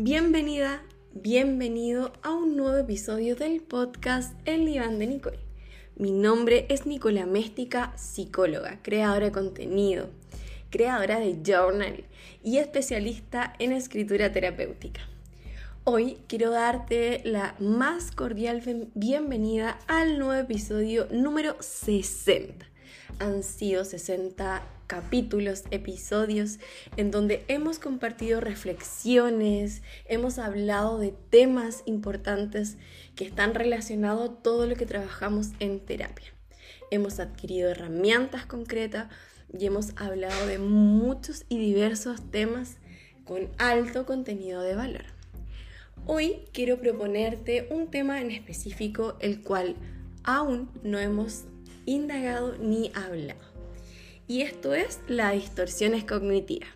Bienvenida, bienvenido a un nuevo episodio del podcast El Diván de Nicole. Mi nombre es Nicola Méstica, psicóloga, creadora de contenido, creadora de journal y especialista en escritura terapéutica. Hoy quiero darte la más cordial bienvenida al nuevo episodio número 60. Han sido 60 capítulos, episodios en donde hemos compartido reflexiones, hemos hablado de temas importantes que están relacionados a todo lo que trabajamos en terapia. Hemos adquirido herramientas concretas y hemos hablado de muchos y diversos temas con alto contenido de valor. Hoy quiero proponerte un tema en específico el cual aún no hemos indagado ni hablado. Y esto es las distorsiones cognitivas.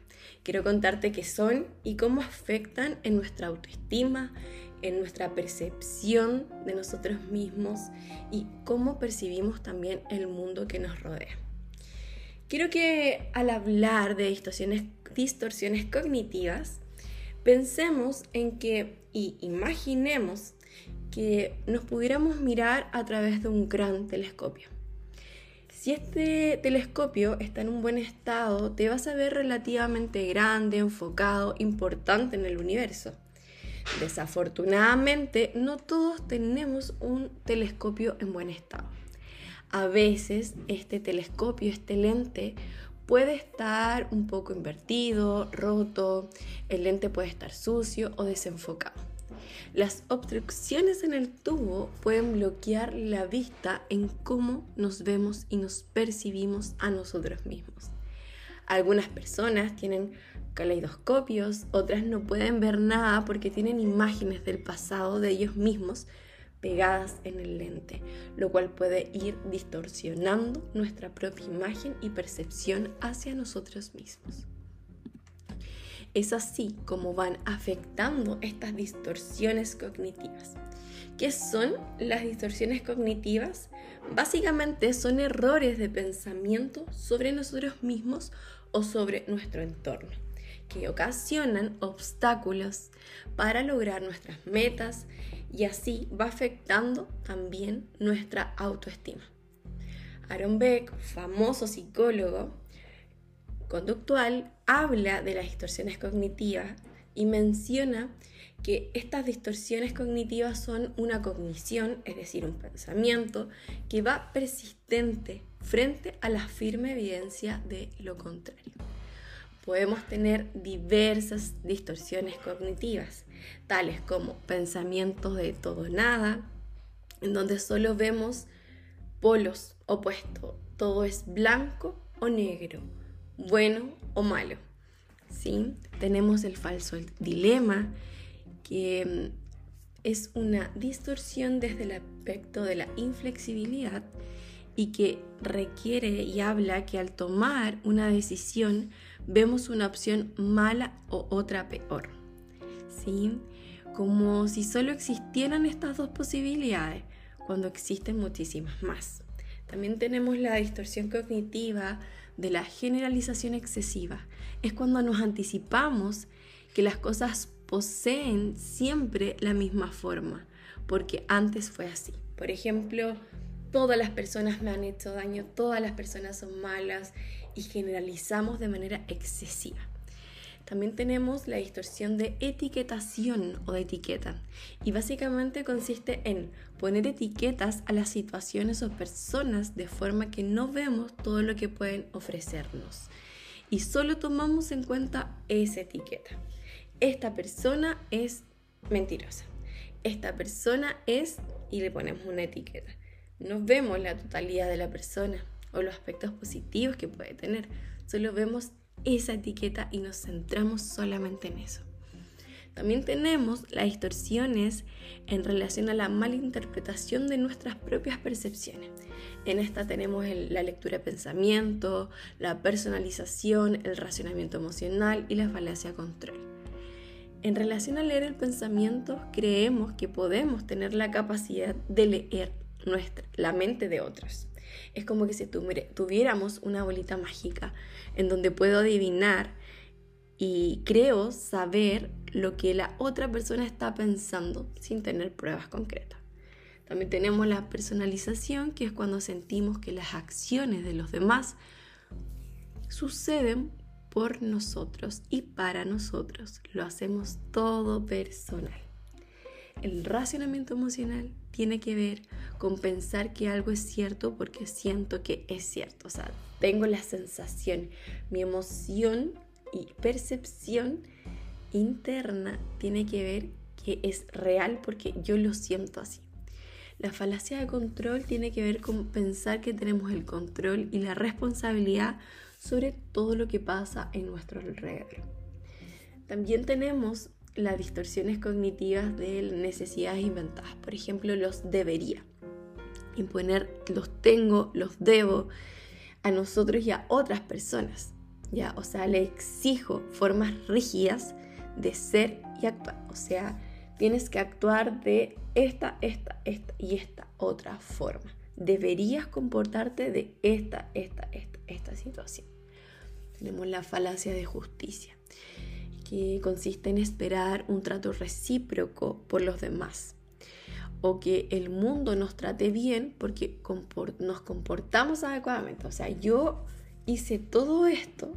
Quiero contarte qué son y cómo afectan en nuestra autoestima, en nuestra percepción de nosotros mismos y cómo percibimos también el mundo que nos rodea. Quiero que al hablar de distorsiones, distorsiones cognitivas, pensemos en que y imaginemos que nos pudiéramos mirar a través de un gran telescopio. Si este telescopio está en un buen estado, te vas a ver relativamente grande, enfocado, importante en el universo. Desafortunadamente, no todos tenemos un telescopio en buen estado. A veces este telescopio, este lente, puede estar un poco invertido, roto, el lente puede estar sucio o desenfocado. Las obstrucciones en el tubo pueden bloquear la vista en cómo nos vemos y nos percibimos a nosotros mismos. Algunas personas tienen caleidoscopios, otras no pueden ver nada porque tienen imágenes del pasado de ellos mismos pegadas en el lente, lo cual puede ir distorsionando nuestra propia imagen y percepción hacia nosotros mismos. Es así como van afectando estas distorsiones cognitivas. ¿Qué son las distorsiones cognitivas? Básicamente son errores de pensamiento sobre nosotros mismos o sobre nuestro entorno, que ocasionan obstáculos para lograr nuestras metas y así va afectando también nuestra autoestima. Aaron Beck, famoso psicólogo, conductual habla de las distorsiones cognitivas y menciona que estas distorsiones cognitivas son una cognición, es decir, un pensamiento que va persistente frente a la firme evidencia de lo contrario. Podemos tener diversas distorsiones cognitivas, tales como pensamientos de todo nada, en donde solo vemos polos opuestos, todo es blanco o negro, bueno o malo. ¿sí? Tenemos el falso dilema, que mm, es una distorsión desde el aspecto de la inflexibilidad y que requiere y habla que al tomar una decisión vemos una opción mala o otra peor. ¿sí? Como si solo existieran estas dos posibilidades, cuando existen muchísimas más. También tenemos la distorsión cognitiva de la generalización excesiva. Es cuando nos anticipamos que las cosas poseen siempre la misma forma, porque antes fue así. Por ejemplo, todas las personas me han hecho daño, todas las personas son malas y generalizamos de manera excesiva. También tenemos la distorsión de etiquetación o de etiqueta. Y básicamente consiste en poner etiquetas a las situaciones o personas de forma que no vemos todo lo que pueden ofrecernos. Y solo tomamos en cuenta esa etiqueta. Esta persona es mentirosa. Esta persona es y le ponemos una etiqueta. No vemos la totalidad de la persona o los aspectos positivos que puede tener. Solo vemos esa etiqueta y nos centramos solamente en eso. También tenemos las distorsiones en relación a la malinterpretación de nuestras propias percepciones. En esta tenemos la lectura de pensamiento, la personalización, el racionamiento emocional y la falacia control. En relación a leer el pensamiento, creemos que podemos tener la capacidad de leer nuestra, la mente de otros. Es como que si tuviéramos una bolita mágica en donde puedo adivinar y creo saber lo que la otra persona está pensando sin tener pruebas concretas. También tenemos la personalización, que es cuando sentimos que las acciones de los demás suceden por nosotros y para nosotros. Lo hacemos todo personal. El racionamiento emocional tiene que ver con pensar que algo es cierto porque siento que es cierto. O sea, tengo la sensación, mi emoción y percepción interna tiene que ver que es real porque yo lo siento así. La falacia de control tiene que ver con pensar que tenemos el control y la responsabilidad sobre todo lo que pasa en nuestro alrededor. También tenemos las distorsiones cognitivas de necesidades inventadas, por ejemplo, los debería. Imponer los tengo, los debo a nosotros y a otras personas. ¿ya? O sea, le exijo formas rígidas de ser y actuar. O sea, tienes que actuar de esta, esta, esta y esta otra forma. Deberías comportarte de esta, esta, esta, esta situación. Tenemos la falacia de justicia, consiste en esperar un trato recíproco por los demás o que el mundo nos trate bien porque nos comportamos adecuadamente. O sea, yo hice todo esto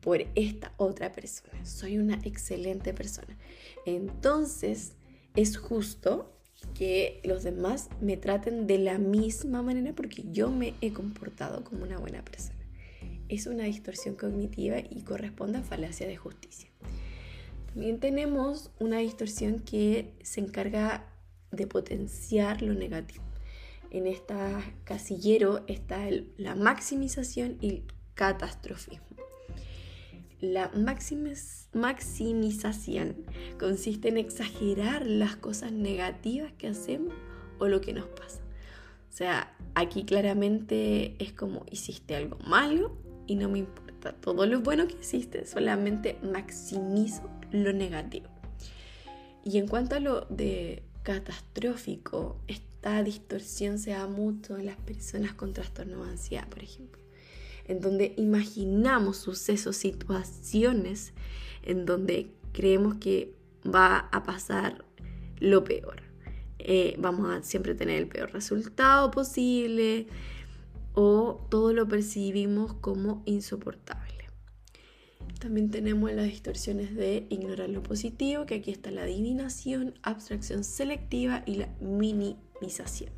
por esta otra persona. Soy una excelente persona. Entonces, es justo que los demás me traten de la misma manera porque yo me he comportado como una buena persona. Es una distorsión cognitiva y corresponde a falacia de justicia. También tenemos una distorsión que se encarga de potenciar lo negativo. En este casillero está la maximización y el catastrofismo. La maximización consiste en exagerar las cosas negativas que hacemos o lo que nos pasa. O sea, aquí claramente es como hiciste algo malo y no me importa todo lo bueno que hiciste, solamente maximizo lo negativo. Y en cuanto a lo de catastrófico, esta distorsión se da mucho en las personas con trastorno de ansiedad, por ejemplo en donde imaginamos sucesos, situaciones en donde creemos que va a pasar lo peor. Eh, vamos a siempre tener el peor resultado posible o todo lo percibimos como insoportable. También tenemos las distorsiones de ignorar lo positivo, que aquí está la adivinación, abstracción selectiva y la minimización.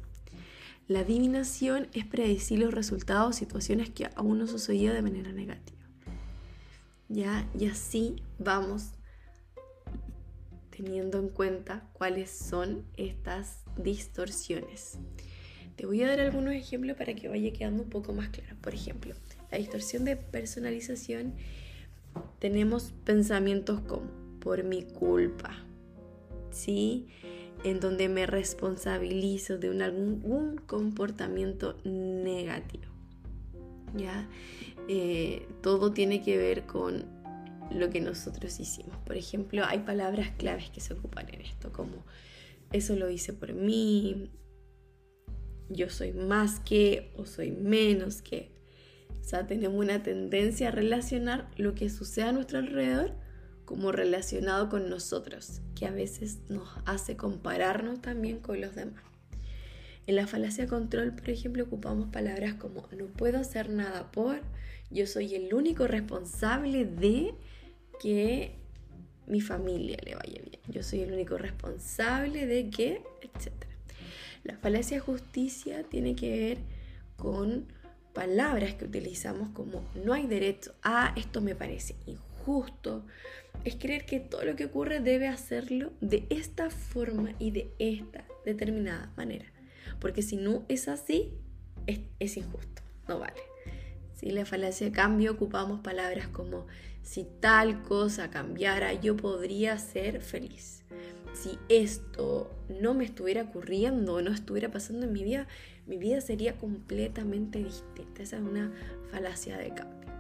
La adivinación es predecir los resultados de situaciones que aún no sucedido de manera negativa. ¿Ya? Y así vamos teniendo en cuenta cuáles son estas distorsiones. Te voy a dar algunos ejemplos para que vaya quedando un poco más claro. Por ejemplo, la distorsión de personalización tenemos pensamientos como por mi culpa, ¿sí? en donde me responsabilizo de un, algún comportamiento negativo. ¿ya? Eh, todo tiene que ver con lo que nosotros hicimos. Por ejemplo, hay palabras claves que se ocupan en esto, como eso lo hice por mí, yo soy más que o soy menos que. O sea, tenemos una tendencia a relacionar lo que sucede a nuestro alrededor como relacionado con nosotros, que a veces nos hace compararnos también con los demás. En la falacia control, por ejemplo, ocupamos palabras como no puedo hacer nada por, yo soy el único responsable de que mi familia le vaya bien, yo soy el único responsable de que, etc. La falacia justicia tiene que ver con palabras que utilizamos como no hay derecho a, esto me parece injusto, es creer que todo lo que ocurre debe hacerlo de esta forma y de esta determinada manera. Porque si no es así, es, injusto, no vale. Si la falacia de cambio ocupamos palabras como si tal cosa cambiara, yo podría ser feliz. Si esto no me estuviera ocurriendo no estuviera pasando en mi vida, mi vida sería completamente distinta. Esa es una falacia de cambio.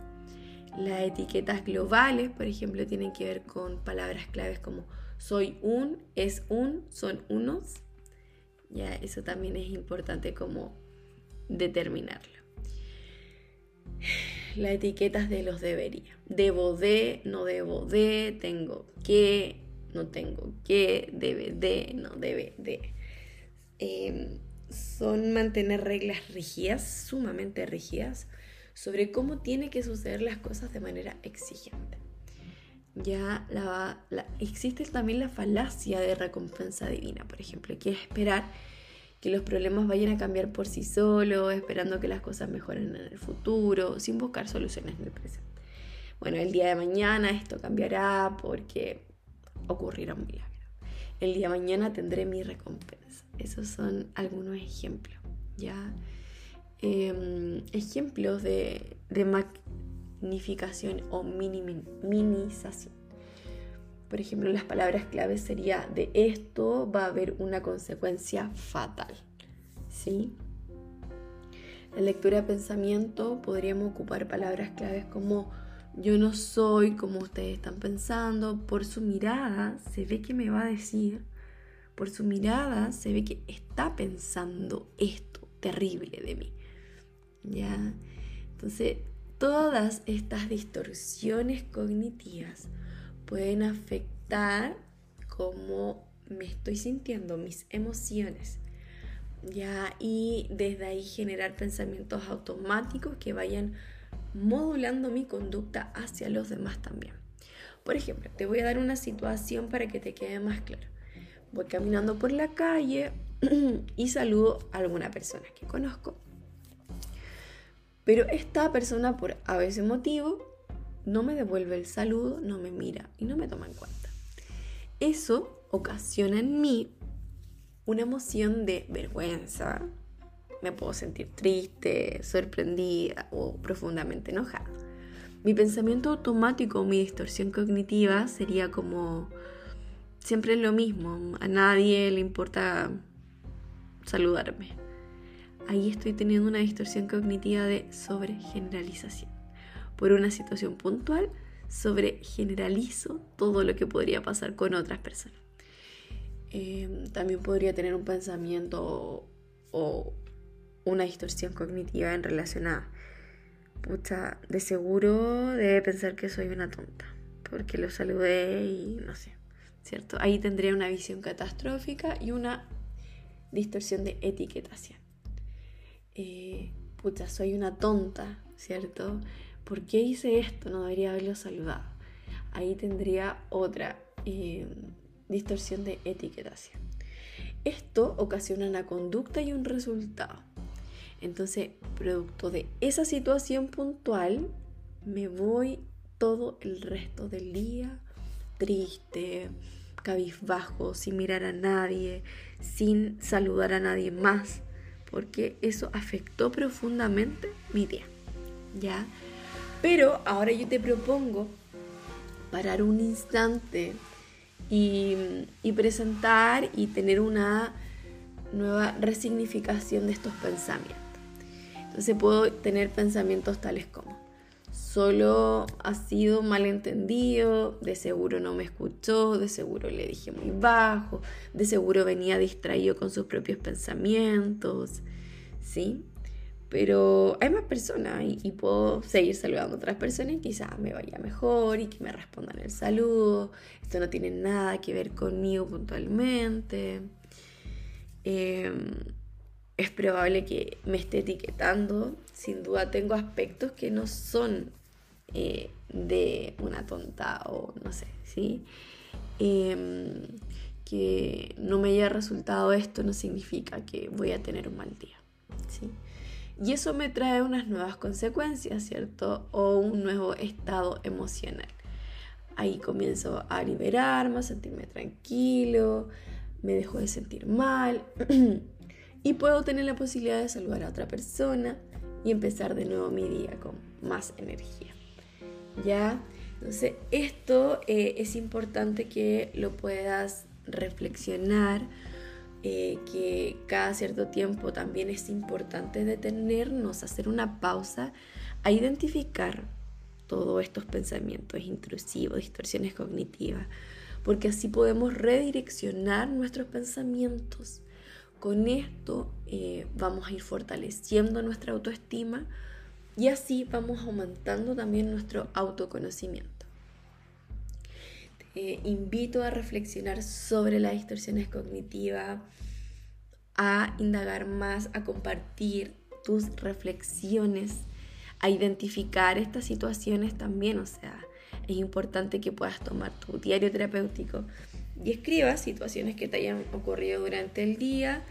Las etiquetas globales, por ejemplo, tienen que ver con palabras claves como soy un, es un, son unos. Ya, eso también es importante como determinarlo. Las etiquetas de los debería. Debo de, no debo de, tengo que, no tengo que, debe de, no debe de. Em, son mantener reglas rígidas, sumamente rígidas, sobre cómo tiene que suceder las cosas de manera exigente. Ya la, existe también la falacia de recompensa divina, por ejemplo, que es esperar que los problemas vayan a cambiar por sí solos, esperando que las cosas mejoren en el futuro, sin buscar soluciones en el presente. Bueno, el día de mañana esto cambiará porque ocurrirá un milagro. El día de mañana tendré mi recompensa. Esos son algunos ejemplos, ¿ya? Em, ejemplos de, de magnificación o minimización. Por ejemplo, las palabras claves sería de esto va a haber una consecuencia fatal. ¿Sí? La lectura de pensamiento podríamos ocupar palabras claves como yo no soy como ustedes están pensando. Por su mirada se ve que me va a decir, por su mirada se ve que está pensando esto terrible de mí. ¿Ya? Entonces, todas estas distorsiones cognitivas pueden afectar cómo me estoy sintiendo, mis emociones. Ya, y desde ahí generar pensamientos automáticos que vayan modulando mi conducta hacia los demás también. Por ejemplo, te voy a dar una situación para que te quede más claro. Voy caminando por la calle y saludo a alguna persona que conozco. Pero esta persona, por a veces motivo, no me devuelve el saludo, no me mira y no me toma en cuenta. Eso ocasiona en mí una emoción de vergüenza, me puedo sentir triste, sorprendida o profundamente enojada. Mi pensamiento automático mi distorsión cognitiva sería como siempre lo mismo, a nadie le importa saludarme. Ahí estoy teniendo una distorsión cognitiva de sobregeneralización. Por una situación puntual, sobregeneralizo todo lo que podría pasar con otras personas. Em, también podría tener un pensamiento o una distorsión cognitiva en relación a, pucha, de seguro debe pensar que soy una tonta, porque lo saludé y no sé, ¿cierto? Ahí tendría una visión catastrófica y una distorsión de etiquetación. Eh, pucha, soy una tonta, ¿cierto? ¿Por qué hice esto? No debería haberlo saludado. Ahí tendría otra eh, distorsión de etiquetación. Esto ocasiona una conducta y un resultado. Entonces, producto de esa situación puntual, me voy todo el resto del día triste, cabizbajo, sin mirar a nadie, sin saludar a nadie más, porque eso afectó profundamente mi día. ¿Ya? Pero ahora yo te propongo parar un instante y, presentar y tener una nueva resignificación de estos pensamientos. Entonces puedo tener pensamientos tales como, solo ha sido malentendido, de seguro no me escuchó, de seguro le dije muy bajo, de seguro venía distraído con sus propios pensamientos, ¿sí? Pero hay más personas y, puedo seguir saludando a otras personas y quizás me vaya mejor y que me respondan el saludo. Esto no tiene nada que ver conmigo puntualmente. Eh, es probable que me esté etiquetando. Sin duda tengo aspectos que no son eh, de una tonta o no sé, ¿sí? Em, que no me haya resultado esto no significa que voy a tener un mal día, ¿sí? Y eso me trae unas nuevas consecuencias, ¿cierto? O un nuevo estado emocional. Ahí comienzo a liberarme, a sentirme tranquilo, me dejo de sentir mal. y puedo tener la posibilidad de saludar a otra persona y empezar de nuevo mi día con más energía. ¿Ya? Entonces, esto eh, es importante que lo puedas reflexionar, eh, que cada cierto tiempo también es importante detenernos, hacer una pausa, a identificar todos estos pensamientos intrusivos, distorsiones cognitivas, porque así podemos redireccionar nuestros pensamientos con esto eh, vamos a ir fortaleciendo nuestra autoestima Y así vamos aumentando también nuestro autoconocimiento. Te invito a reflexionar sobre las distorsiones cognitivas, a indagar más, a compartir tus reflexiones, a identificar estas situaciones también. O sea, es importante que puedas tomar tu diario terapéutico y escribas situaciones que te hayan ocurrido durante el día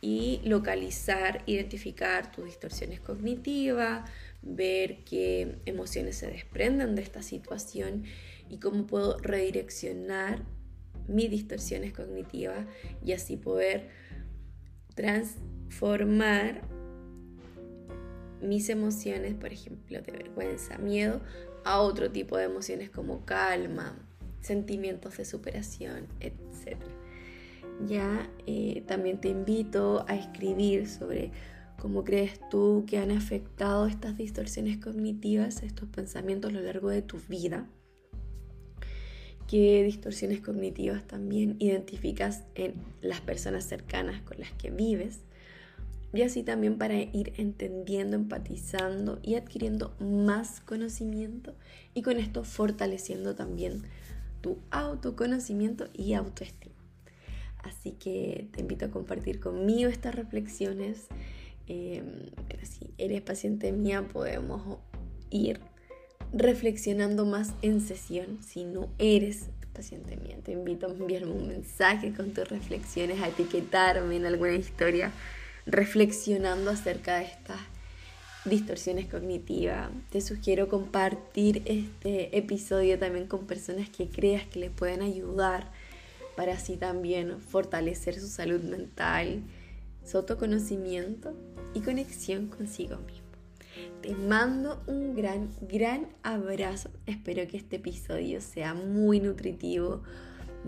y localizar, identificar tus distorsiones cognitivas, ver qué emociones se desprenden de esta situación y cómo puedo redireccionar mis distorsiones cognitivas y así poder transformar mis emociones, por ejemplo, de vergüenza, miedo, a otro tipo de emociones como calma, sentimientos de superación, etc. Ya eh, también te invito a escribir sobre cómo crees tú que han afectado estas distorsiones cognitivas, estos pensamientos a lo largo de tu vida. ¿Qué distorsiones cognitivas también identificas en las personas cercanas con las que vives? Y así también para ir entendiendo, empatizando y adquiriendo más conocimiento y con esto fortaleciendo también tu autoconocimiento y autoestima. Así que te invito a compartir conmigo estas reflexiones. Eh, si eres paciente mía, podemos ir reflexionando más en sesión. Si no eres paciente mía, te invito a enviarme un mensaje con tus reflexiones, a etiquetarme en alguna historia reflexionando acerca de estas distorsiones cognitivas. Te sugiero compartir este episodio también con personas que creas que les pueden ayudar para así también fortalecer su salud mental, su autoconocimiento y conexión consigo mismo. Te mando un gran, gran abrazo. Espero que este episodio sea muy nutritivo,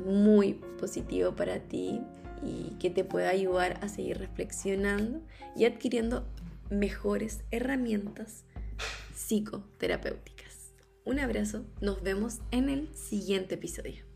muy positivo para ti y que te pueda ayudar a seguir reflexionando y adquiriendo mejores herramientas psicoterapéuticas. Un abrazo, nos vemos en el siguiente episodio.